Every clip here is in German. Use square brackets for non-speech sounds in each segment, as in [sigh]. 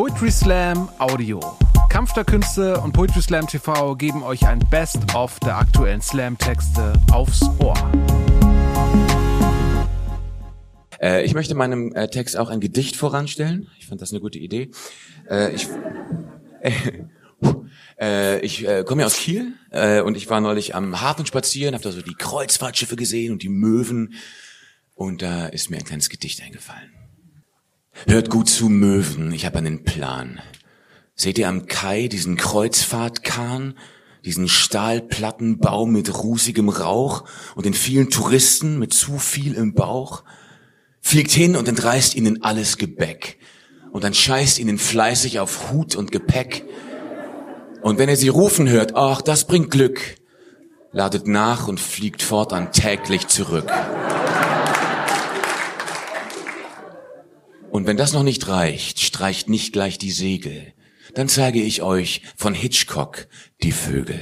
Poetry Slam Audio. Kampf der Künste und Poetry Slam TV geben euch ein Best-of der aktuellen Slam-Texte aufs Ohr. Äh, ich möchte meinem äh, Text auch ein Gedicht voranstellen. Ich fand das eine gute Idee. Äh, ich [laughs] äh, ich äh, komme ja aus Kiel äh, und ich war neulich am Hafen spazieren, habe da so die Kreuzfahrtschiffe gesehen und die Möwen und da ist mir ein kleines Gedicht eingefallen. Hört gut zu, Möwen, ich habe einen Plan. Seht ihr am Kai diesen Kreuzfahrtkahn, diesen Stahlplattenbau mit rußigem Rauch und den vielen Touristen mit zu viel im Bauch? Fliegt hin und entreißt ihnen alles Gebäck und dann scheißt ihnen fleißig auf Hut und Gepäck. Und wenn ihr sie rufen hört, ach, das bringt Glück, ladet nach und fliegt fortan täglich zurück. Und wenn das noch nicht reicht, streicht nicht gleich die Segel. Dann zeige ich euch von Hitchcock die Vögel.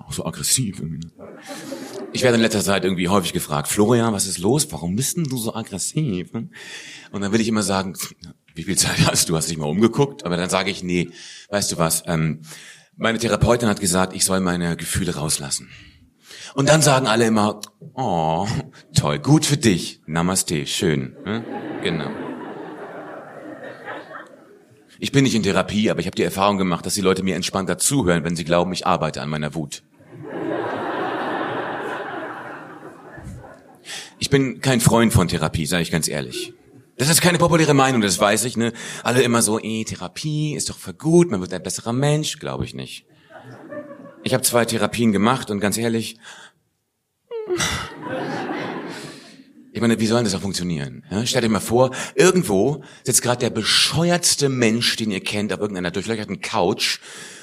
Auch so aggressiv. Irgendwie. Ich werde in letzter Zeit irgendwie häufig gefragt, Florian, was ist los? Warum bist denn du so aggressiv? Und dann will ich immer sagen, wie viel Zeit hast du? Hast dich mal umgeguckt? Aber dann sage ich, nee, weißt du was? Ähm, meine Therapeutin hat gesagt, ich soll meine Gefühle rauslassen. Und dann sagen alle immer, oh, toll, gut für dich. Namaste, schön. Hm? Genau. Ich bin nicht in Therapie, aber ich habe die Erfahrung gemacht, dass die Leute mir entspannter zuhören, wenn sie glauben, ich arbeite an meiner Wut. Ich bin kein Freund von Therapie, sage ich ganz ehrlich. Das ist keine populäre Meinung, das weiß ich, ne? Alle immer so, eh, Therapie ist doch für gut, man wird ein besserer Mensch, glaube ich nicht. Ich habe zwei Therapien gemacht und ganz ehrlich, ich meine, wie soll das auch funktionieren? Ja, stellt euch mal vor, irgendwo sitzt gerade der bescheuertste Mensch, den ihr kennt, auf irgendeiner durchlöcherten Couch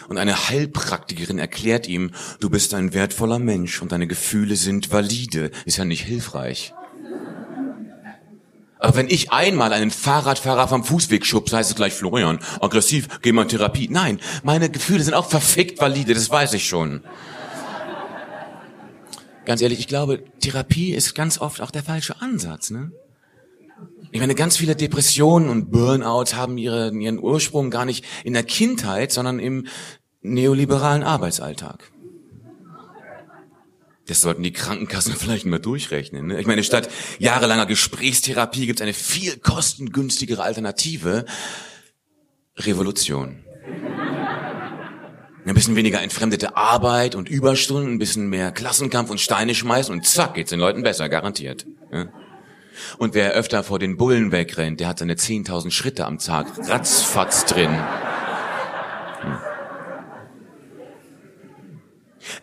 und eine Heilpraktikerin erklärt ihm, du bist ein wertvoller Mensch und deine Gefühle sind valide. Ist ja nicht hilfreich. Aber wenn ich einmal einen Fahrradfahrer vom Fußweg schubse, heißt es gleich Florian, aggressiv, geh mal in Therapie. Nein, meine Gefühle sind auch verfickt valide, das weiß ich schon. Ganz ehrlich, ich glaube, Therapie ist ganz oft auch der falsche Ansatz, ne? Ich meine, ganz viele Depressionen und Burnouts haben ihre, ihren Ursprung gar nicht in der Kindheit, sondern im neoliberalen Arbeitsalltag. Das sollten die Krankenkassen [laughs] vielleicht mal durchrechnen. Ne? Ich meine, statt jahrelanger Gesprächstherapie gibt es eine viel kostengünstigere Alternative. Revolution. Ein bisschen weniger entfremdete Arbeit und Überstunden, ein bisschen mehr Klassenkampf und Steine schmeißen und zack, geht's den Leuten besser, garantiert. Und wer öfter vor den Bullen wegrennt, der hat seine 10.000 Schritte am Tag ratzfatz drin.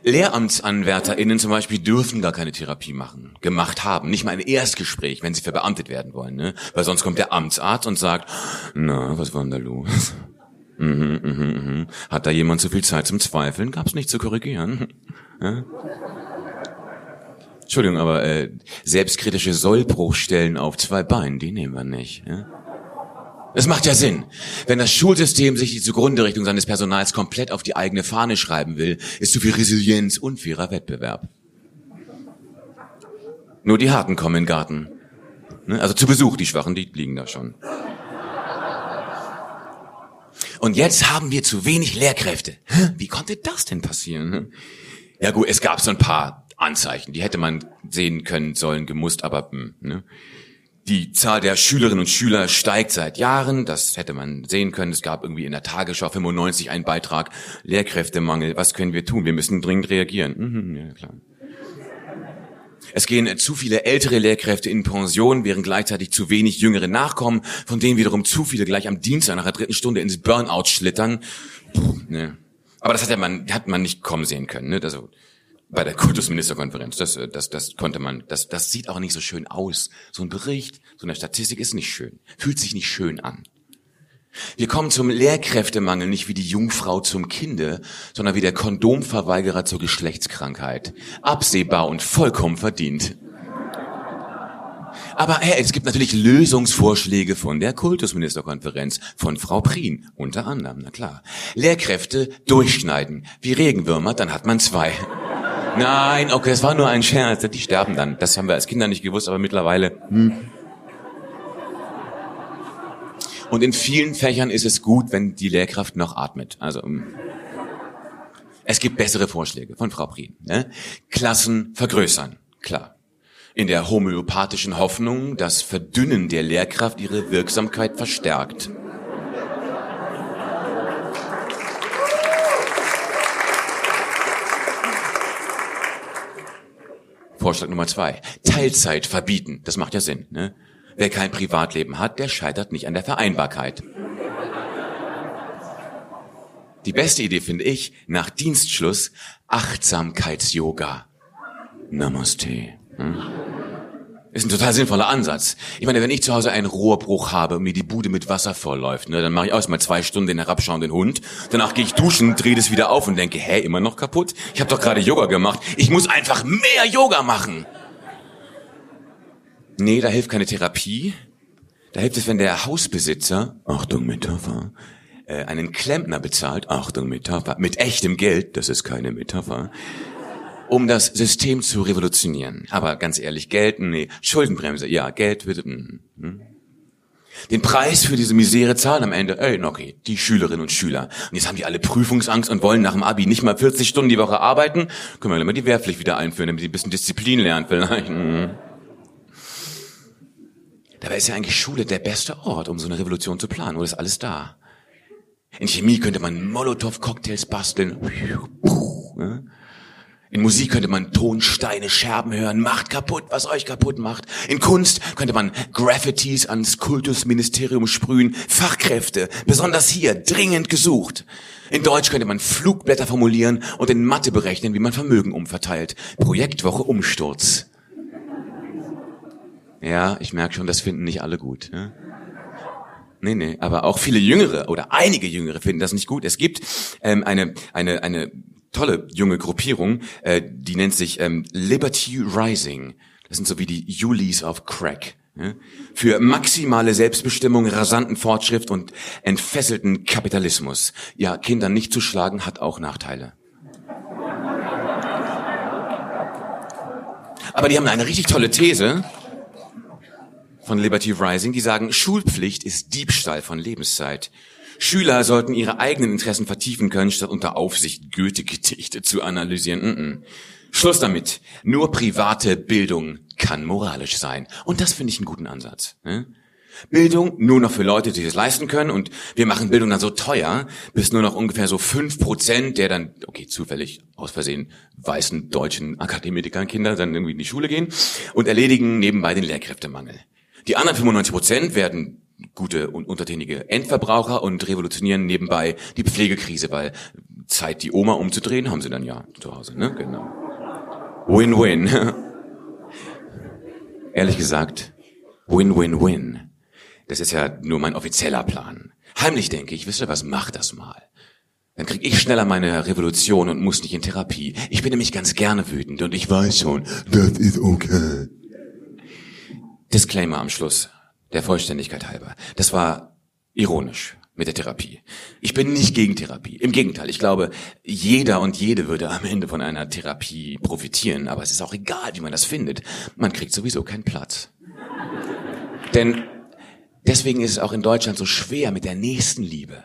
LehramtsanwärterInnen zum Beispiel dürfen gar keine Therapie machen, gemacht haben. Nicht mal ein Erstgespräch, wenn sie verbeamtet werden wollen, ne? Weil sonst kommt der Amtsarzt und sagt, na, was war denn da los? Mhm, mhm, mhm. Hat da jemand zu viel Zeit zum Zweifeln? Gab's nicht zu korrigieren? Ja? Entschuldigung, aber äh, selbstkritische Sollbruchstellen auf zwei Beinen, die nehmen wir nicht. Ja? Das macht ja Sinn. Wenn das Schulsystem sich die Zugrunde-Richtung seines Personals komplett auf die eigene Fahne schreiben will, ist zu viel Resilienz unfairer Wettbewerb. Nur die Harten kommen in den Garten. Ne? Also zu Besuch, die Schwachen, die liegen da schon. Und jetzt haben wir zu wenig Lehrkräfte. Wie konnte das denn passieren? Ja gut, es gab so ein paar Anzeichen, die hätte man sehen können, sollen, gemusst, aber hm, ne? Die Zahl der Schülerinnen und Schüler steigt seit Jahren. Das hätte man sehen können. Es gab irgendwie in der Tagesschau 95 einen Beitrag. Lehrkräftemangel. Was können wir tun? Wir müssen dringend reagieren. Mhm, ja, klar. Es gehen zu viele ältere Lehrkräfte in Pension, während gleichzeitig zu wenig jüngere nachkommen, von denen wiederum zu viele gleich am Dienstag nach der dritten Stunde ins Burnout schlittern. Puh, ne. Aber das hat ja man, hat man nicht kommen sehen können. Ne? Also, bei der Kultusministerkonferenz. Das, äh, das, das konnte man, das, das sieht auch nicht so schön aus. So ein Bericht, so eine Statistik ist nicht schön. Fühlt sich nicht schön an. Wir kommen zum Lehrkräftemangel nicht wie die Jungfrau zum Kinde, sondern wie der Kondomverweigerer zur Geschlechtskrankheit. Absehbar und vollkommen verdient. Aber hey, es gibt natürlich Lösungsvorschläge von der Kultusministerkonferenz, von Frau Prien, unter anderem, na klar. Lehrkräfte durchschneiden, wie Regenwürmer, dann hat man zwei. Nein, okay, es war nur ein Scherz, die sterben dann. Das haben wir als Kinder nicht gewusst, aber mittlerweile. Hm. Und in vielen Fächern ist es gut, wenn die Lehrkraft noch atmet. Also es gibt bessere Vorschläge von Frau Prien. Ne? Klassen vergrößern, klar in der homöopathischen Hoffnung, dass Verdünnen der Lehrkraft ihre Wirksamkeit verstärkt. Vorschlag Nummer zwei. Teilzeit verbieten. Das macht ja Sinn. Ne? Wer kein Privatleben hat, der scheitert nicht an der Vereinbarkeit. Die beste Idee finde ich, nach Dienstschluss Achtsamkeits-Yoga. Namaste. Hm? Ist ein total sinnvoller Ansatz. Ich meine, wenn ich zu Hause einen Rohrbruch habe und mir die Bude mit Wasser vollläuft, ne, dann mache ich erstmal zwei Stunden den herabschauenden Hund. Danach gehe ich duschen, drehe das wieder auf und denke, hä, immer noch kaputt? Ich habe doch gerade Yoga gemacht. Ich muss einfach mehr Yoga machen. Nee, da hilft keine Therapie. Da hilft es, wenn der Hausbesitzer, Achtung Metapher, äh, einen Klempner bezahlt, Achtung Metapher, mit echtem Geld, das ist keine Metapher, um das System zu revolutionieren. Aber ganz ehrlich, Geld, nee, Schuldenbremse, ja, Geld wird, hm, hm. Den Preis für diese Misere zahlen am Ende, ey, okay, die Schülerinnen und Schüler. Und jetzt haben die alle Prüfungsangst und wollen nach dem Abi nicht mal 40 Stunden die Woche arbeiten. Können wir mal die Wehrpflicht wieder einführen, damit die ein bisschen Disziplin lernen vielleicht. Hm. Dabei ist ja eigentlich Schule der beste Ort, um so eine Revolution zu planen. Wo ist alles da? In Chemie könnte man Molotow-Cocktails basteln. In Musik könnte man Tonsteine, Scherben hören, macht kaputt, was euch kaputt macht. In Kunst könnte man Graffitis ans Kultusministerium sprühen, Fachkräfte, besonders hier, dringend gesucht. In Deutsch könnte man Flugblätter formulieren und in Mathe berechnen, wie man Vermögen umverteilt. Projektwoche Umsturz. Ja, ich merke schon, das finden nicht alle gut. Ne? Nee, nee, aber auch viele Jüngere oder einige Jüngere finden das nicht gut. Es gibt ähm, eine, eine, eine tolle junge Gruppierung, äh, die nennt sich ähm, Liberty Rising. Das sind so wie die Julis of Crack. Ja? Für maximale Selbstbestimmung, rasanten Fortschritt und entfesselten Kapitalismus. Ja, Kinder nicht zu schlagen hat auch Nachteile. Aber die haben eine richtig tolle These von Liberty Rising, die sagen, Schulpflicht ist Diebstahl von Lebenszeit. Schüler sollten ihre eigenen Interessen vertiefen können, statt unter Aufsicht Goethe-Gedichte zu analysieren. Mm -mm. Schluss damit. Nur private Bildung kann moralisch sein. Und das finde ich einen guten Ansatz. Ne? Bildung nur noch für Leute, die es leisten können und wir machen Bildung dann so teuer, bis nur noch ungefähr so fünf Prozent der dann, okay, zufällig aus Versehen weißen deutschen Akademikern Kinder dann irgendwie in die Schule gehen und erledigen nebenbei den Lehrkräftemangel. Die anderen 95 Prozent werden gute und untertänige Endverbraucher und revolutionieren nebenbei die Pflegekrise, weil Zeit, die Oma umzudrehen, haben sie dann ja zu Hause, ne? Genau. Win-win. [laughs] Ehrlich gesagt, win-win-win. Das ist ja nur mein offizieller Plan. Heimlich denke ich, wisst ihr was, mach das mal. Dann krieg ich schneller meine Revolution und muss nicht in Therapie. Ich bin nämlich ganz gerne wütend und ich weiß schon, that is okay. Disclaimer am Schluss der Vollständigkeit halber. Das war ironisch mit der Therapie. Ich bin nicht gegen Therapie. Im Gegenteil, ich glaube, jeder und jede würde am Ende von einer Therapie profitieren, aber es ist auch egal, wie man das findet. Man kriegt sowieso keinen Platz. Denn deswegen ist es auch in Deutschland so schwer mit der Nächstenliebe.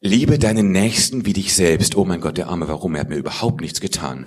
Liebe deinen Nächsten wie dich selbst. Oh mein Gott, der Arme, warum? Er hat mir überhaupt nichts getan.